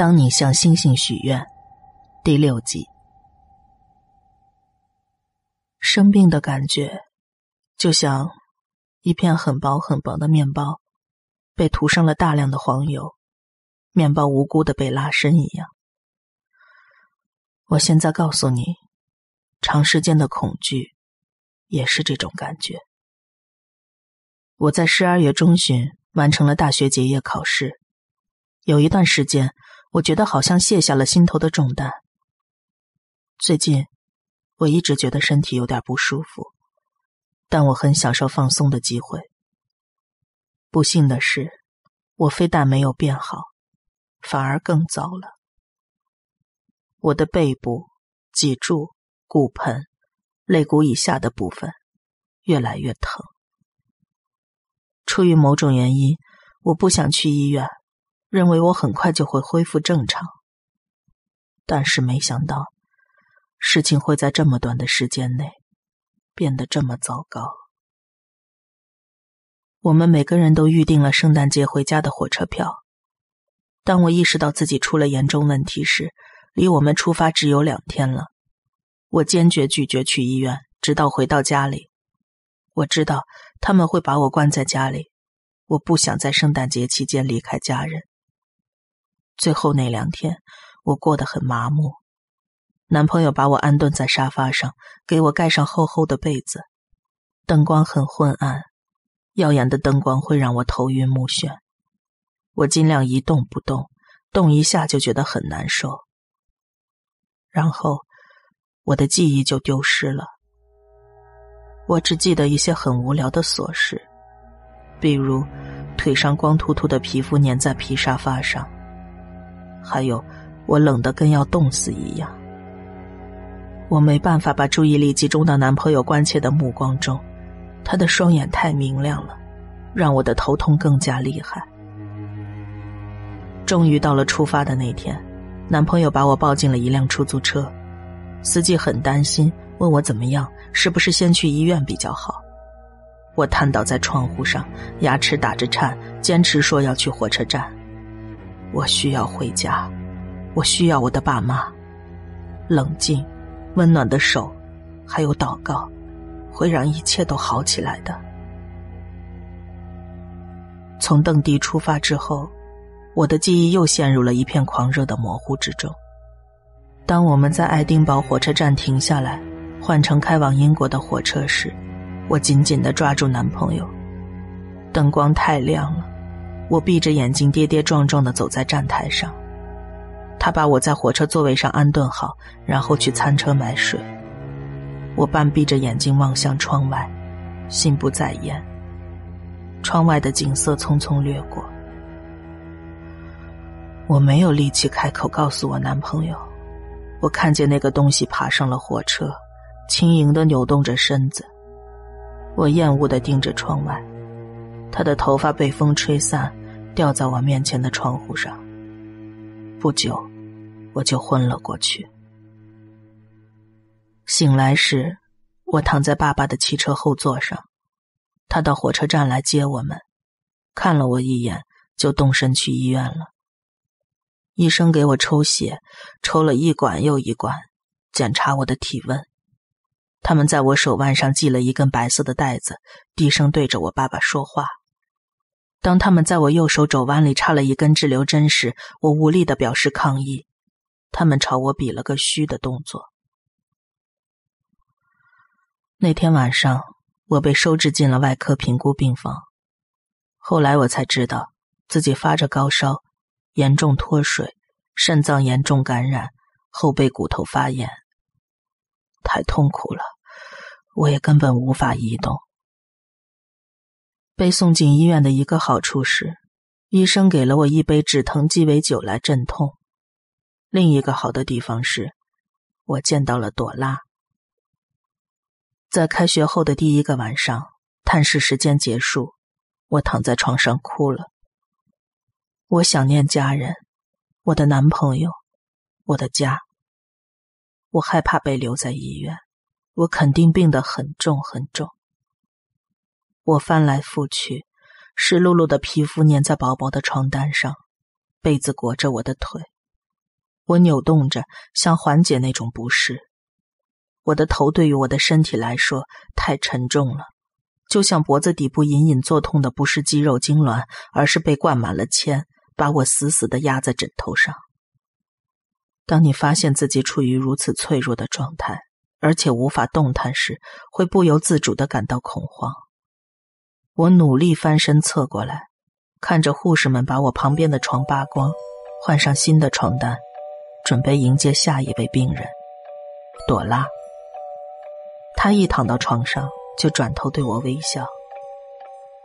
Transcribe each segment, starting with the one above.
当你向星星许愿，第六集。生病的感觉，就像一片很薄很薄的面包，被涂上了大量的黄油，面包无辜的被拉伸一样。我现在告诉你，长时间的恐惧也是这种感觉。我在十二月中旬完成了大学结业考试，有一段时间，我觉得好像卸下了心头的重担。最近，我一直觉得身体有点不舒服，但我很享受放松的机会。不幸的是，我非但没有变好，反而更糟了。我的背部、脊柱、骨盆、肋骨以下的部分越来越疼。出于某种原因，我不想去医院，认为我很快就会恢复正常。但是没想到，事情会在这么短的时间内变得这么糟糕。我们每个人都预定了圣诞节回家的火车票。当我意识到自己出了严重问题时，离我们出发只有两天了。我坚决拒绝去医院，直到回到家里。我知道他们会把我关在家里，我不想在圣诞节期间离开家人。最后那两天，我过得很麻木。男朋友把我安顿在沙发上，给我盖上厚厚的被子。灯光很昏暗，耀眼的灯光会让我头晕目眩。我尽量一动不动，动一下就觉得很难受。然后，我的记忆就丢失了。我只记得一些很无聊的琐事，比如腿上光秃秃的皮肤粘在皮沙发上，还有我冷得跟要冻死一样。我没办法把注意力集中到男朋友关切的目光中，他的双眼太明亮了，让我的头痛更加厉害。终于到了出发的那天，男朋友把我抱进了一辆出租车，司机很担心，问我怎么样。是不是先去医院比较好？我瘫倒在窗户上，牙齿打着颤，坚持说要去火车站。我需要回家，我需要我的爸妈。冷静、温暖的手，还有祷告，会让一切都好起来的。从邓迪出发之后，我的记忆又陷入了一片狂热的模糊之中。当我们在爱丁堡火车站停下来。换乘开往英国的火车时，我紧紧的抓住男朋友。灯光太亮了，我闭着眼睛跌跌撞撞的走在站台上。他把我在火车座位上安顿好，然后去餐车买水。我半闭着眼睛望向窗外，心不在焉。窗外的景色匆匆掠过，我没有力气开口告诉我男朋友。我看见那个东西爬上了火车。轻盈的扭动着身子，我厌恶的盯着窗外，他的头发被风吹散，掉在我面前的窗户上。不久，我就昏了过去。醒来时，我躺在爸爸的汽车后座上，他到火车站来接我们，看了我一眼，就动身去医院了。医生给我抽血，抽了一管又一管，检查我的体温。他们在我手腕上系了一根白色的带子，低声对着我爸爸说话。当他们在我右手肘弯里插了一根滞留针时，我无力的表示抗议。他们朝我比了个嘘的动作。那天晚上，我被收治进了外科评估病房。后来我才知道，自己发着高烧，严重脱水，肾脏严重感染，后背骨头发炎。太痛苦了，我也根本无法移动。被送进医院的一个好处是，医生给了我一杯止疼鸡尾酒来镇痛；另一个好的地方是，我见到了朵拉。在开学后的第一个晚上，探视时间结束，我躺在床上哭了。我想念家人，我的男朋友，我的家。我害怕被留在医院，我肯定病得很重很重。我翻来覆去，湿漉漉的皮肤粘在薄薄的床单上，被子裹着我的腿，我扭动着，想缓解那种不适。我的头对于我的身体来说太沉重了，就像脖子底部隐隐作痛的不是肌肉痉挛，而是被灌满了铅，把我死死的压在枕头上。当你发现自己处于如此脆弱的状态，而且无法动弹时，会不由自主的感到恐慌。我努力翻身侧过来，看着护士们把我旁边的床扒光，换上新的床单。准备迎接下一位病人，朵拉。她一躺到床上，就转头对我微笑。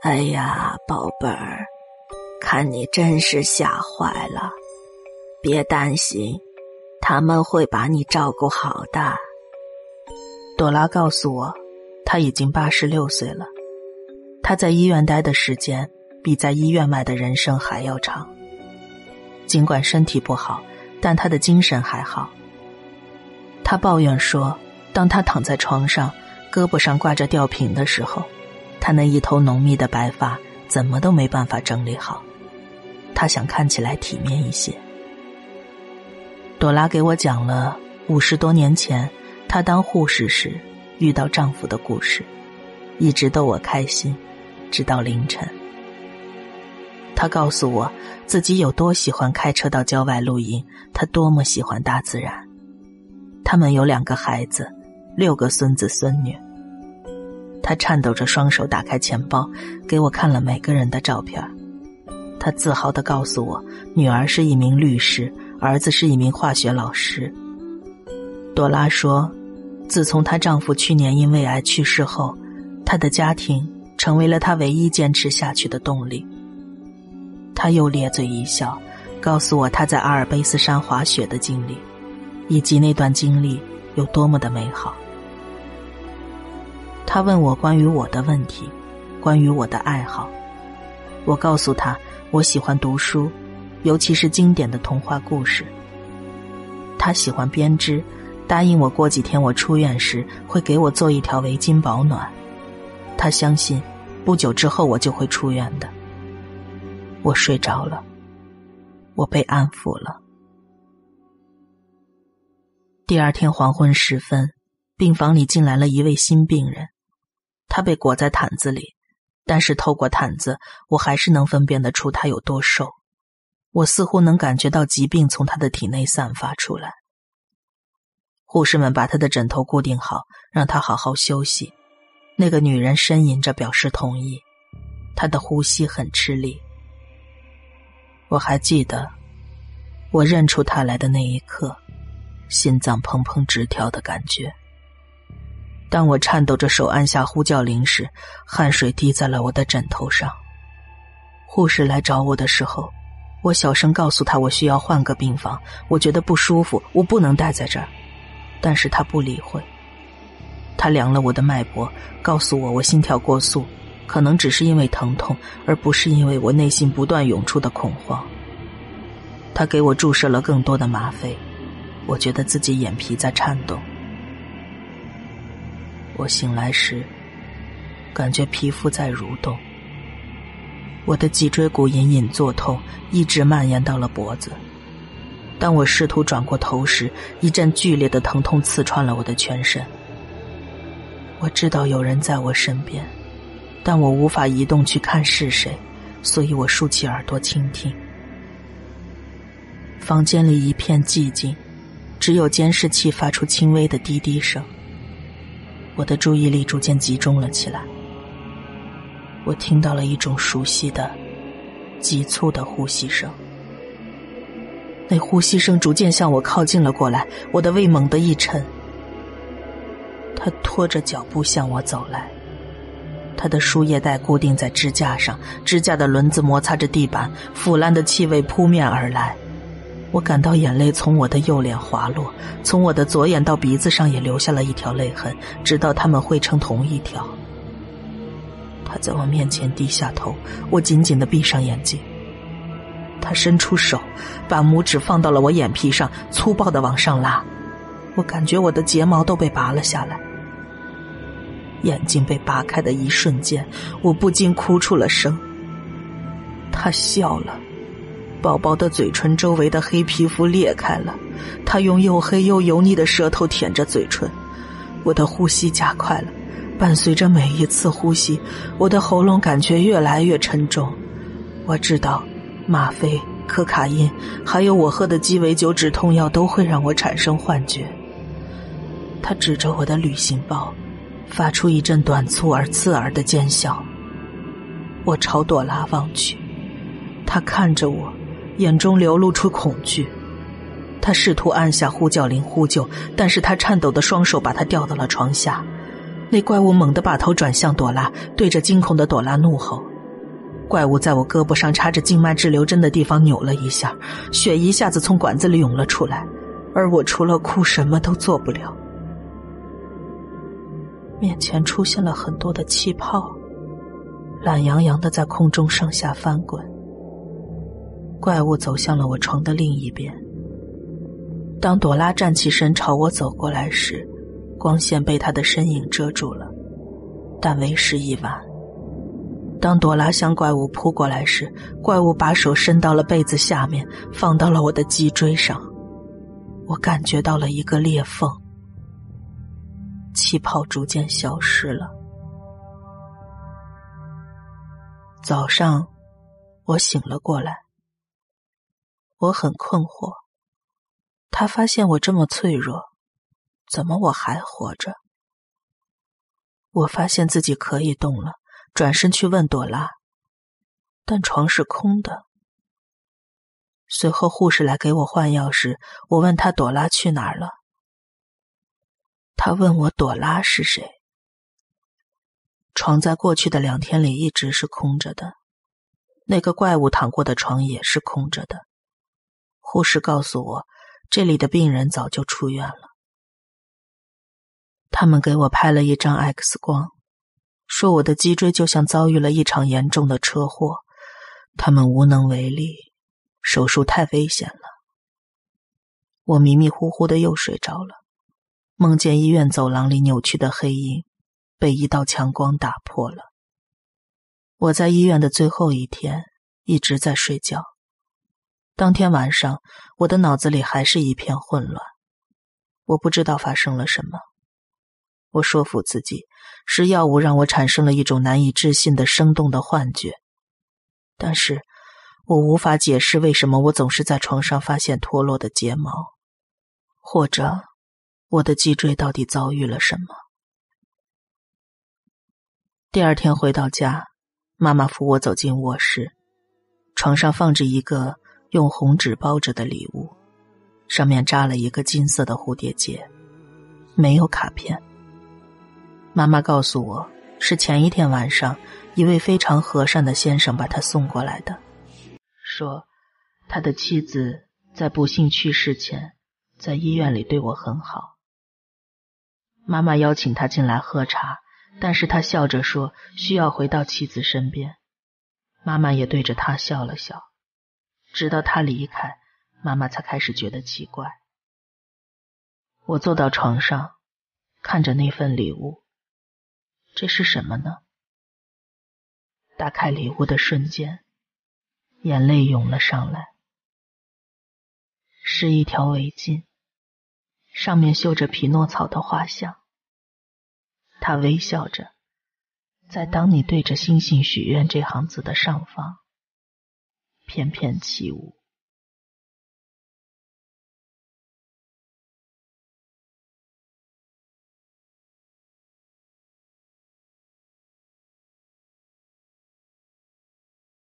哎呀，宝贝儿，看你真是吓坏了。别担心，他们会把你照顾好的。朵拉告诉我，她已经八十六岁了，她在医院待的时间比在医院外的人生还要长。尽管身体不好。但他的精神还好。他抱怨说：“当他躺在床上，胳膊上挂着吊瓶的时候，他那一头浓密的白发怎么都没办法整理好。他想看起来体面一些。”朵拉给我讲了五十多年前她当护士时遇到丈夫的故事，一直逗我开心，直到凌晨。他告诉我自己有多喜欢开车到郊外露营，他多么喜欢大自然。他们有两个孩子，六个孙子孙女。他颤抖着双手打开钱包，给我看了每个人的照片。他自豪的告诉我，女儿是一名律师，儿子是一名化学老师。朵拉说，自从她丈夫去年因胃癌去世后，她的家庭成为了他唯一坚持下去的动力。他又咧嘴一笑，告诉我他在阿尔卑斯山滑雪的经历，以及那段经历有多么的美好。他问我关于我的问题，关于我的爱好。我告诉他我喜欢读书，尤其是经典的童话故事。他喜欢编织，答应我过几天我出院时会给我做一条围巾保暖。他相信不久之后我就会出院的。我睡着了，我被安抚了。第二天黄昏时分，病房里进来了一位新病人，他被裹在毯子里，但是透过毯子，我还是能分辨得出他有多瘦。我似乎能感觉到疾病从他的体内散发出来。护士们把他的枕头固定好，让他好好休息。那个女人呻吟着表示同意，她的呼吸很吃力。我还记得，我认出他来的那一刻，心脏砰砰直跳的感觉。当我颤抖着手按下呼叫铃时，汗水滴在了我的枕头上。护士来找我的时候，我小声告诉他我需要换个病房，我觉得不舒服，我不能待在这儿。但是他不理会。他量了我的脉搏，告诉我我心跳过速。可能只是因为疼痛，而不是因为我内心不断涌出的恐慌。他给我注射了更多的吗啡，我觉得自己眼皮在颤动。我醒来时，感觉皮肤在蠕动。我的脊椎骨隐隐作痛，一直蔓延到了脖子。当我试图转过头时，一阵剧烈的疼痛刺穿了我的全身。我知道有人在我身边。但我无法移动去看是谁，所以我竖起耳朵倾听。房间里一片寂静，只有监视器发出轻微的滴滴声。我的注意力逐渐集中了起来。我听到了一种熟悉的、急促的呼吸声。那呼吸声逐渐向我靠近了过来，我的胃猛地一沉。他拖着脚步向我走来。他的输液带固定在支架上，支架的轮子摩擦着地板，腐烂的气味扑面而来。我感到眼泪从我的右脸滑落，从我的左眼到鼻子上也留下了一条泪痕，直到它们汇成同一条。他在我面前低下头，我紧紧的闭上眼睛。他伸出手，把拇指放到了我眼皮上，粗暴的往上拉。我感觉我的睫毛都被拔了下来。眼睛被扒开的一瞬间，我不禁哭出了声。他笑了，薄薄的嘴唇周围的黑皮肤裂开了，他用又黑又油腻的舌头舔着嘴唇，我的呼吸加快了，伴随着每一次呼吸，我的喉咙感觉越来越沉重。我知道，吗啡、可卡因，还有我喝的鸡尾酒止痛药都会让我产生幻觉。他指着我的旅行包，发出一阵短促而刺耳的尖笑。我朝朵拉望去，他看着我。眼中流露出恐惧，他试图按下呼叫铃呼救，但是他颤抖的双手把他吊到了床下。那怪物猛地把头转向朵拉，对着惊恐的朵拉怒吼。怪物在我胳膊上插着静脉滞留针的地方扭了一下，血一下子从管子里涌了出来，而我除了哭什么都做不了。面前出现了很多的气泡，懒洋洋的在空中上下翻滚。怪物走向了我床的另一边。当朵拉站起身朝我走过来时，光线被她的身影遮住了，但为时已晚。当朵拉向怪物扑过来时，怪物把手伸到了被子下面，放到了我的脊椎上。我感觉到了一个裂缝，气泡逐渐消失了。早上，我醒了过来。我很困惑，他发现我这么脆弱，怎么我还活着？我发现自己可以动了，转身去问朵拉，但床是空的。随后护士来给我换药时，我问他朵拉去哪儿了。他问我朵拉是谁。床在过去的两天里一直是空着的，那个怪物躺过的床也是空着的。护士告诉我，这里的病人早就出院了。他们给我拍了一张 X 光，说我的脊椎就像遭遇了一场严重的车祸，他们无能为力，手术太危险了。我迷迷糊糊的又睡着了，梦见医院走廊里扭曲的黑影被一道强光打破了。我在医院的最后一天一直在睡觉。当天晚上，我的脑子里还是一片混乱，我不知道发生了什么。我说服自己，是药物让我产生了一种难以置信的生动的幻觉，但是我无法解释为什么我总是在床上发现脱落的睫毛，或者我的脊椎到底遭遇了什么。第二天回到家，妈妈扶我走进卧室，床上放着一个。用红纸包着的礼物，上面扎了一个金色的蝴蝶结，没有卡片。妈妈告诉我，是前一天晚上一位非常和善的先生把他送过来的，说他的妻子在不幸去世前，在医院里对我很好。妈妈邀请他进来喝茶，但是他笑着说需要回到妻子身边。妈妈也对着他笑了笑。直到他离开，妈妈才开始觉得奇怪。我坐到床上，看着那份礼物，这是什么呢？打开礼物的瞬间，眼泪涌了上来。是一条围巾，上面绣着匹诺曹的画像。他微笑着，在“当你对着星星许愿”这行字的上方。翩翩起舞。